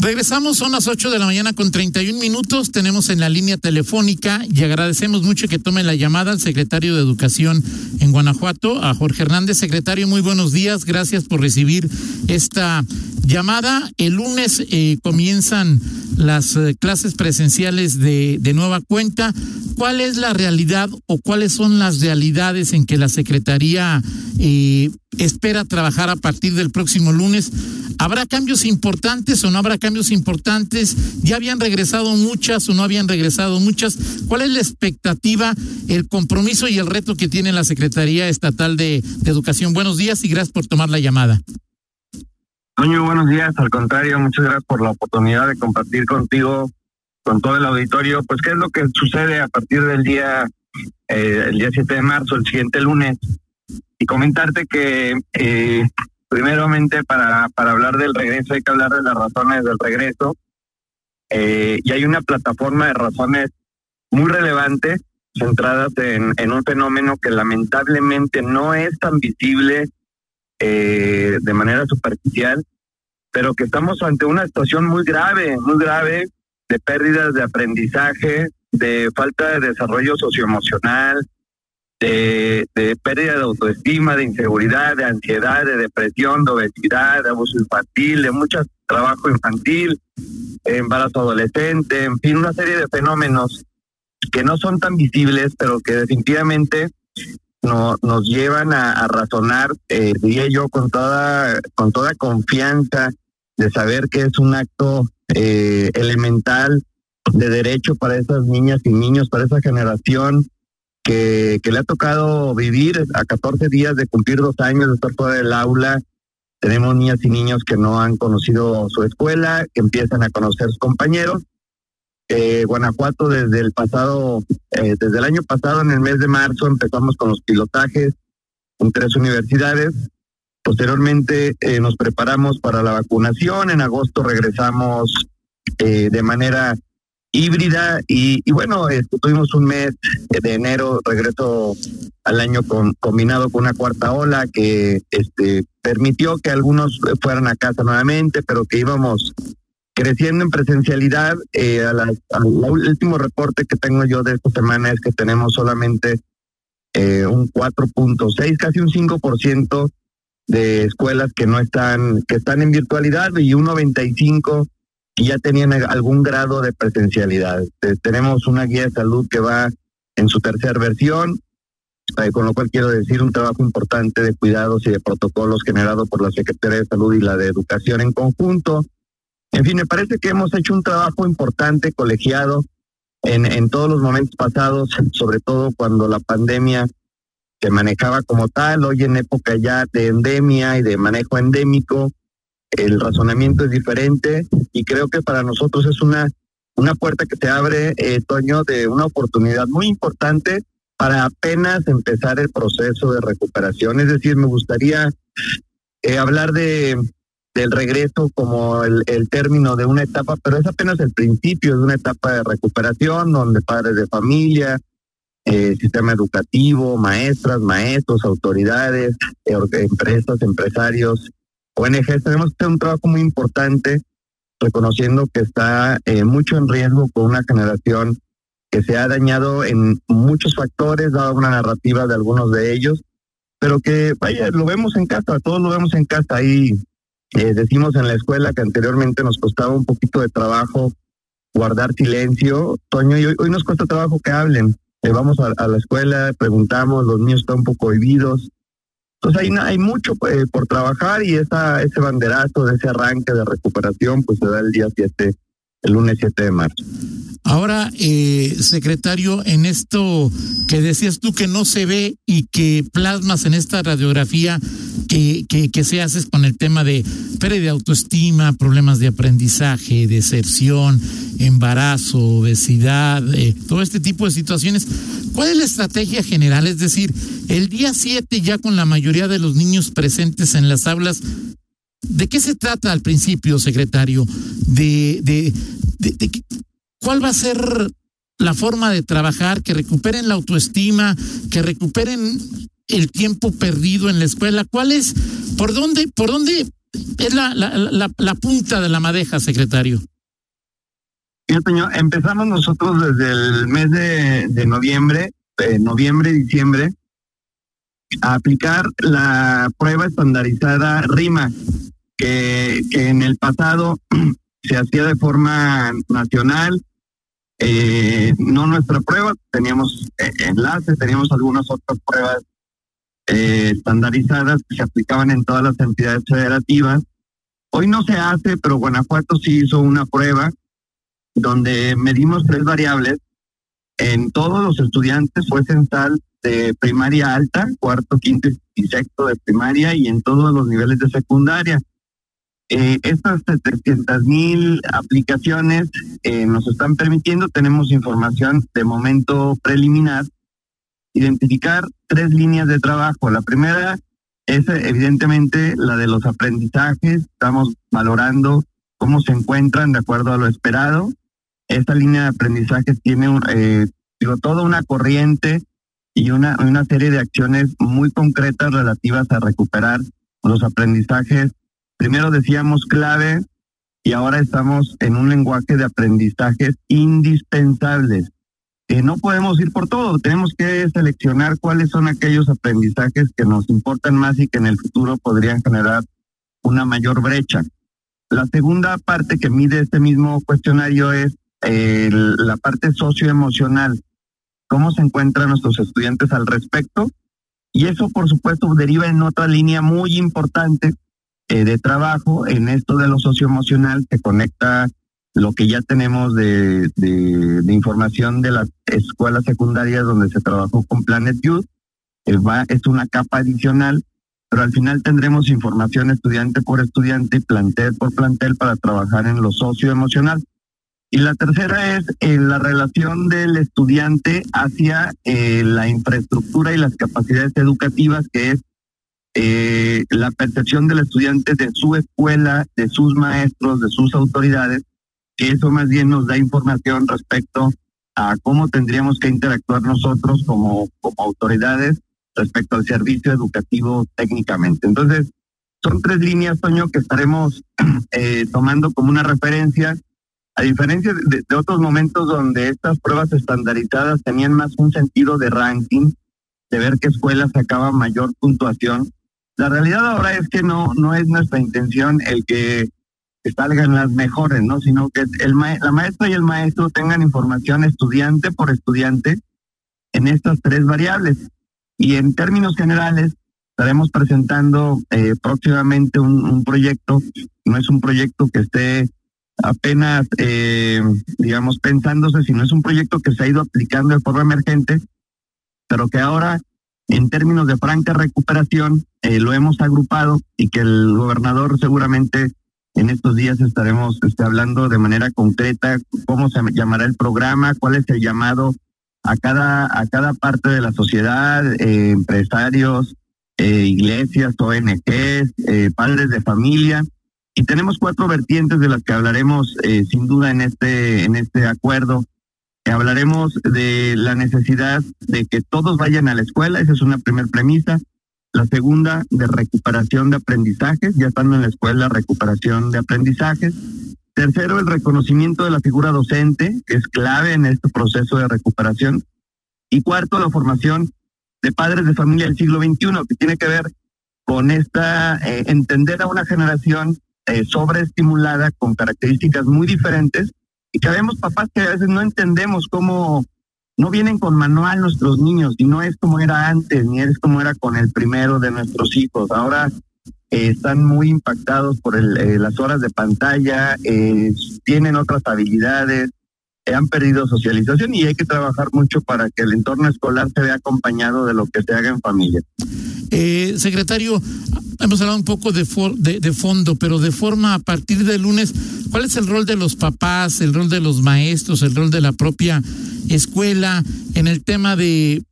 Regresamos, son las 8 de la mañana con 31 minutos. Tenemos en la línea telefónica y agradecemos mucho que tome la llamada al secretario de Educación en Guanajuato, a Jorge Hernández. Secretario, muy buenos días. Gracias por recibir esta llamada. El lunes eh, comienzan las eh, clases presenciales de, de nueva cuenta. ¿Cuál es la realidad o cuáles son las realidades en que la Secretaría eh, espera trabajar a partir del próximo lunes? ¿Habrá cambios importantes o no habrá cambios importantes? ¿Ya habían regresado muchas o no habían regresado muchas? ¿Cuál es la expectativa, el compromiso y el reto que tiene la Secretaría Estatal de, Educación? Buenos días y gracias por tomar la llamada. Toño, buenos días. Al contrario, muchas gracias por la oportunidad de compartir contigo, con todo el auditorio, pues qué es lo que sucede a partir del día, eh, el día 7 de marzo, el siguiente lunes, y comentarte que eh, primeramente para, para hablar del regreso hay que hablar de las razones del regreso. Eh, y hay una plataforma de razones muy relevantes centradas en, un fenómeno que lamentablemente no es tan visible eh, de manera superficial, pero que estamos ante una situación muy grave, muy grave de pérdidas de aprendizaje, de falta de desarrollo socioemocional, de, pérdida de autoestima, de inseguridad, de ansiedad, de depresión, de obesidad, de abuso infantil, de mucho trabajo infantil, embarazo adolescente, en fin, una serie de fenómenos que no son tan visibles, pero que definitivamente no, nos llevan a, razonar, eh, diría yo, con toda, con toda confianza de saber que es un acto eh, elemental de derecho para esas niñas y niños, para esa generación que, le ha tocado vivir a 14 días de cumplir dos años de estar fuera del aula. Tenemos niñas y niños que no han conocido su escuela, que empiezan a conocer sus compañeros. Eh, Guanajuato desde el pasado, eh, desde el año pasado, en el mes de marzo, empezamos con los pilotajes en tres universidades. Posteriormente eh, nos preparamos para la vacunación. En agosto regresamos de manera híbrida y, bueno, este, tuvimos un mes de enero, regreso al año con, combinado con una cuarta ola que este, permitió que algunos fueran a casa nuevamente, pero que íbamos creciendo en presencialidad. Eh, a al último reporte que tengo yo de esta semana es que tenemos solamente eh, un 4.6, casi un 5% de escuelas que no están, que están en virtualidad y un 95 y ya tenían algún grado de presencialidad. Tenemos una guía de salud que va en su tercera versión, eh, con lo cual quiero decir un trabajo importante de cuidados y de protocolos generado por la Secretaría de Salud y la de Educación en conjunto. En fin, me parece que hemos hecho un trabajo importante, colegiado, en, en todos los momentos pasados, sobre todo cuando la pandemia se manejaba como tal, hoy en época ya de endemia y de manejo endémico, el razonamiento es diferente y creo que para nosotros es una, una puerta que se abre, eh, Toño, de una oportunidad muy importante para apenas empezar el proceso de recuperación. Es decir, me gustaría eh, hablar de del regreso como el, el, término de una etapa, pero es apenas el principio de una etapa de recuperación donde padres de familia, eh, sistema educativo, maestras, maestros, autoridades, empresas, empresarios, ONG tenemos que hacer un trabajo muy importante reconociendo que está eh, mucho en riesgo con una generación que se ha dañado en muchos factores, dado una narrativa de algunos de ellos, pero que, vaya, lo vemos en casa, todos lo vemos en casa. Ahí eh, decimos en la escuela que anteriormente nos costaba un poquito de trabajo guardar silencio, Toño, y hoy, nos cuesta trabajo que hablen. Eh, vamos a, la escuela, preguntamos, los niños están un poco oídos, entonces hay, hay mucho eh, por trabajar y esa, ese banderazo de ese arranque de recuperación pues se da el día 7, el lunes 7 de marzo. Ahora, eh, secretario, en esto que decías tú que no se ve y que plasmas en esta radiografía que, que, que se hace con el tema de pérdida de autoestima, problemas de aprendizaje, deserción, embarazo, obesidad, eh, todo este tipo de situaciones. ¿Cuál es la estrategia general? Es decir, el día 7 ya con la mayoría de los niños presentes en las aulas, ¿de qué se trata al principio, secretario? De, de, de, ¿Cuál va a ser la forma de trabajar? Que recuperen la autoestima, que recuperen el tiempo perdido en la escuela. ¿Cuál es? ¿Por dónde, por dónde es la, la, la, la punta de la madeja, secretario? señor, empezamos nosotros desde el mes de, de noviembre, eh, noviembre, diciembre, a aplicar la prueba estandarizada RIMA, que, que en el pasado se hacía de forma nacional, eh, no nuestra prueba, teníamos eh, enlaces, teníamos algunas otras pruebas eh, estandarizadas que se aplicaban en todas las entidades federativas. Hoy no se hace, pero Guanajuato sí hizo una prueba donde medimos tres variables. En todos los estudiantes fue censal de primaria alta, cuarto, quinto y sexto de primaria y en todos los niveles de secundaria. Eh, estas 700 mil aplicaciones eh, nos están permitiendo, tenemos información de momento preliminar, identificar tres líneas de trabajo. La primera es evidentemente la de los aprendizajes, estamos valorando cómo se encuentran de acuerdo a lo esperado. Esta línea de aprendizaje tiene eh, digo, toda una corriente y una, una serie de acciones muy concretas relativas a recuperar los aprendizajes Primero decíamos clave y ahora estamos en un lenguaje de aprendizajes indispensables. Eh, no podemos ir por todo, tenemos que seleccionar cuáles son aquellos aprendizajes que nos importan más y que en el futuro podrían generar una mayor brecha. La segunda parte que mide este mismo cuestionario es la parte socioemocional, cómo se encuentran nuestros estudiantes al respecto. Y eso, por supuesto, deriva en otra línea muy importante eh, de trabajo en esto de lo socioemocional que conecta lo que ya tenemos de, de, información de las escuelas secundarias donde se trabajó con Planet Youth. Eh, va, es una capa adicional, pero al final tendremos información estudiante por estudiante plantel por plantel para trabajar en lo socioemocional. Y la tercera es eh, la relación del estudiante hacia la infraestructura y las capacidades educativas, que es eh, la percepción del estudiante de su escuela, de sus maestros, de sus autoridades, que eso más bien nos da información respecto a cómo tendríamos que interactuar nosotros como, como autoridades respecto al servicio educativo técnicamente. Entonces, son tres líneas, Toño, que estaremos eh, tomando como una referencia, a diferencia de, de, otros momentos donde estas pruebas estandarizadas tenían más un sentido de ranking, de ver qué escuela sacaba mayor puntuación. La realidad ahora es que no, no es nuestra intención el que salgan las mejores, ¿no? Sino que la maestra y el maestro tengan información estudiante por estudiante en estas tres variables. Y en términos generales, estaremos presentando eh, próximamente un, proyecto, no es un proyecto que esté apenas, eh, digamos, pensándose, sino es un proyecto que se ha ido aplicando de forma emergente, pero que ahora en términos de franca recuperación, eh, lo hemos agrupado y que el gobernador seguramente en estos días estaremos este, hablando de manera concreta cómo se llamará el programa, cuál es el llamado a cada, a cada parte de la sociedad, eh, empresarios, eh, iglesias, ONGs, padres de familia. Y tenemos cuatro vertientes de las que hablaremos sin duda en este, en este acuerdo Hablaremos de la necesidad de que todos vayan a la escuela, esa es una primera premisa. La segunda, de recuperación de aprendizajes, ya estando en la escuela, recuperación de aprendizajes. Tercero, el reconocimiento de la figura docente, que es clave en este proceso de recuperación. Y cuarto, la formación de padres de familia del siglo XXI, que tiene que ver con esta, eh, entender a una generación eh, sobreestimulada con características muy diferentes y que vemos papás que a veces no entendemos cómo no vienen con manual nuestros niños y no es como era antes, ni es como era con el primero de nuestros hijos. Ahora eh, están muy impactados por el, eh, las horas de pantalla, eh, tienen otras habilidades, han perdido socialización y hay que trabajar mucho para que el entorno escolar se vea acompañado de lo que se haga en familia. Secretario, hemos hablado un poco de, de, de, fondo, pero de forma a partir del lunes, ¿cuál es el rol de los papás, el rol de los maestros, el rol de la propia escuela en el tema de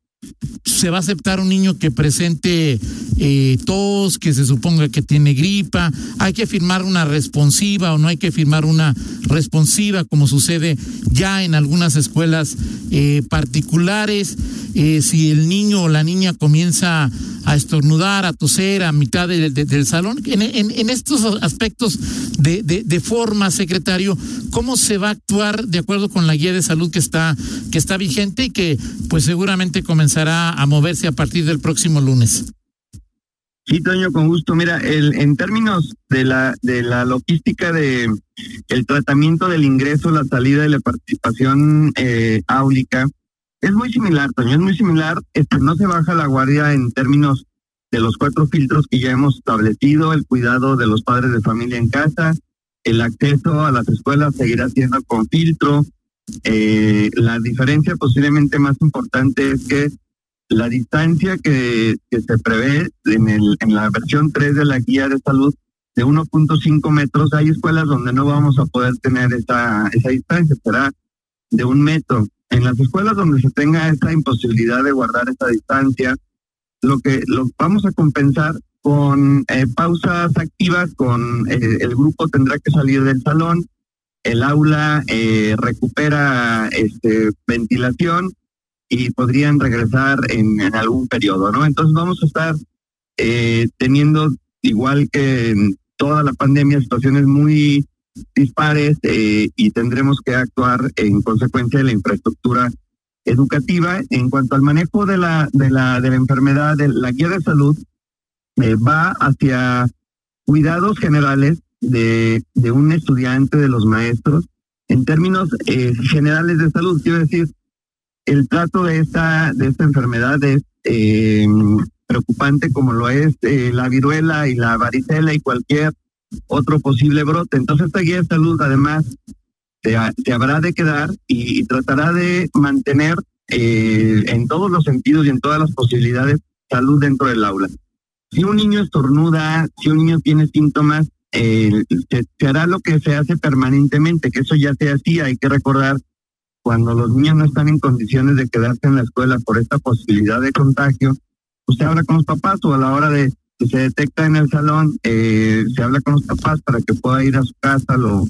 se va a aceptar un niño que presente eh, tos, que se suponga que tiene gripa, hay que firmar una responsiva o no hay que firmar una responsiva como sucede ya en algunas escuelas eh, particulares. eh, si el niño o la niña comienza a estornudar, a toser a mitad del salón. En, estos aspectos de, de, forma, secretario, ¿cómo se va a actuar de acuerdo con la guía de salud que está, que está vigente y que pues seguramente comenzará a moverse a partir del próximo lunes? Sí, Toño, con gusto. Mira, el, en términos de la de la logística de el tratamiento del ingreso, la salida y la participación eh, áulica, es muy similar, Toño, es muy similar. Este, no se baja la guardia en términos de los cuatro filtros que ya hemos establecido, el cuidado de los padres de familia en casa, el acceso a las escuelas seguirá siendo con filtro. Eh, la diferencia posiblemente más importante es que la distancia que, se prevé en, el, en la versión 3 de la guía de salud de 1.5 metros, hay escuelas donde no vamos a poder tener esa, esa distancia, será de un metro. En las escuelas donde se tenga esa imposibilidad de guardar esa distancia, lo que lo vamos a compensar con eh, pausas activas, con eh, el grupo tendrá que salir del salón, el aula eh, recupera este, ventilación y podrían regresar en, algún periodo, ¿no? Entonces vamos a estar eh, teniendo, igual que en toda la pandemia, situaciones muy dispares eh, y tendremos que actuar en consecuencia de la infraestructura educativa. En cuanto al manejo de la, de la, de la enfermedad, de la guía de salud eh, va hacia cuidados generales de, de un estudiante, de los maestros, en términos generales de salud, quiero decir, el trato de esta, de esta enfermedad es eh, preocupante como lo es eh, la viruela y la varicela y cualquier otro posible brote. Entonces esta guía de salud además se, habrá de quedar y, tratará de mantener eh, en todos los sentidos y en todas las posibilidades salud dentro del aula. Si un niño estornuda, si un niño tiene síntomas, se, se, hará lo que se hace permanentemente, que eso ya se hacía, hay que recordar cuando los niños no están en condiciones de quedarse en la escuela por esta posibilidad de contagio, usted habla con los papás o a la hora de que se detecta en el salón, eh, se habla con los papás para que pueda ir a su casa, lo,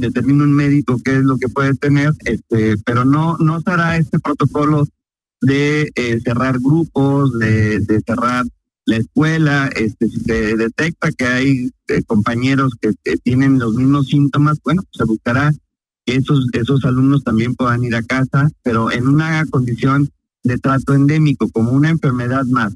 determina un médico qué es lo que puede tener, este, pero no, no se hará este protocolo de eh, cerrar grupos, de, de, cerrar la escuela, este, si se detecta que hay eh, compañeros que, que, tienen los mismos síntomas, bueno, pues se buscará esos, esos alumnos también puedan ir a casa, pero en una condición de trato endémico, como una enfermedad más.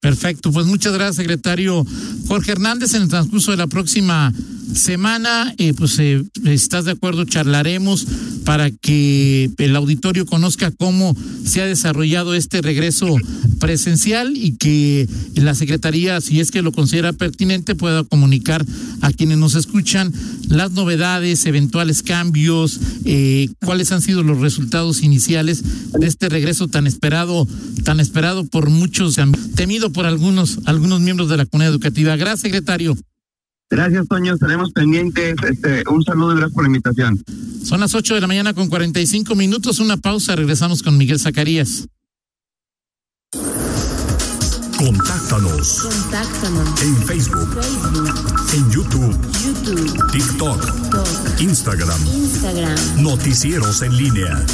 Perfecto, pues muchas gracias, secretario Jorge Hernández. En el transcurso de la próxima semana, eh, pues eh, estás de acuerdo, charlaremos para que el auditorio conozca cómo se ha desarrollado este regreso presencial y que la Secretaría, si es que lo considera pertinente, pueda comunicar a quienes nos escuchan las novedades, eventuales cambios, eh, cuáles han sido los resultados iniciales de este regreso tan esperado, tan esperado por muchos, temido por algunos, algunos miembros de la comunidad educativa. Gracias, secretario. Gracias, Toño. Estaremos pendientes. Este, un saludo y gracias por la invitación. Son las 8 de la mañana con 45 minutos. Una pausa. Regresamos con Miguel Zacarías. Contáctanos. Contáctanos. En Facebook. En YouTube. YouTube. TikTok. Instagram. Instagram. Noticieros en línea.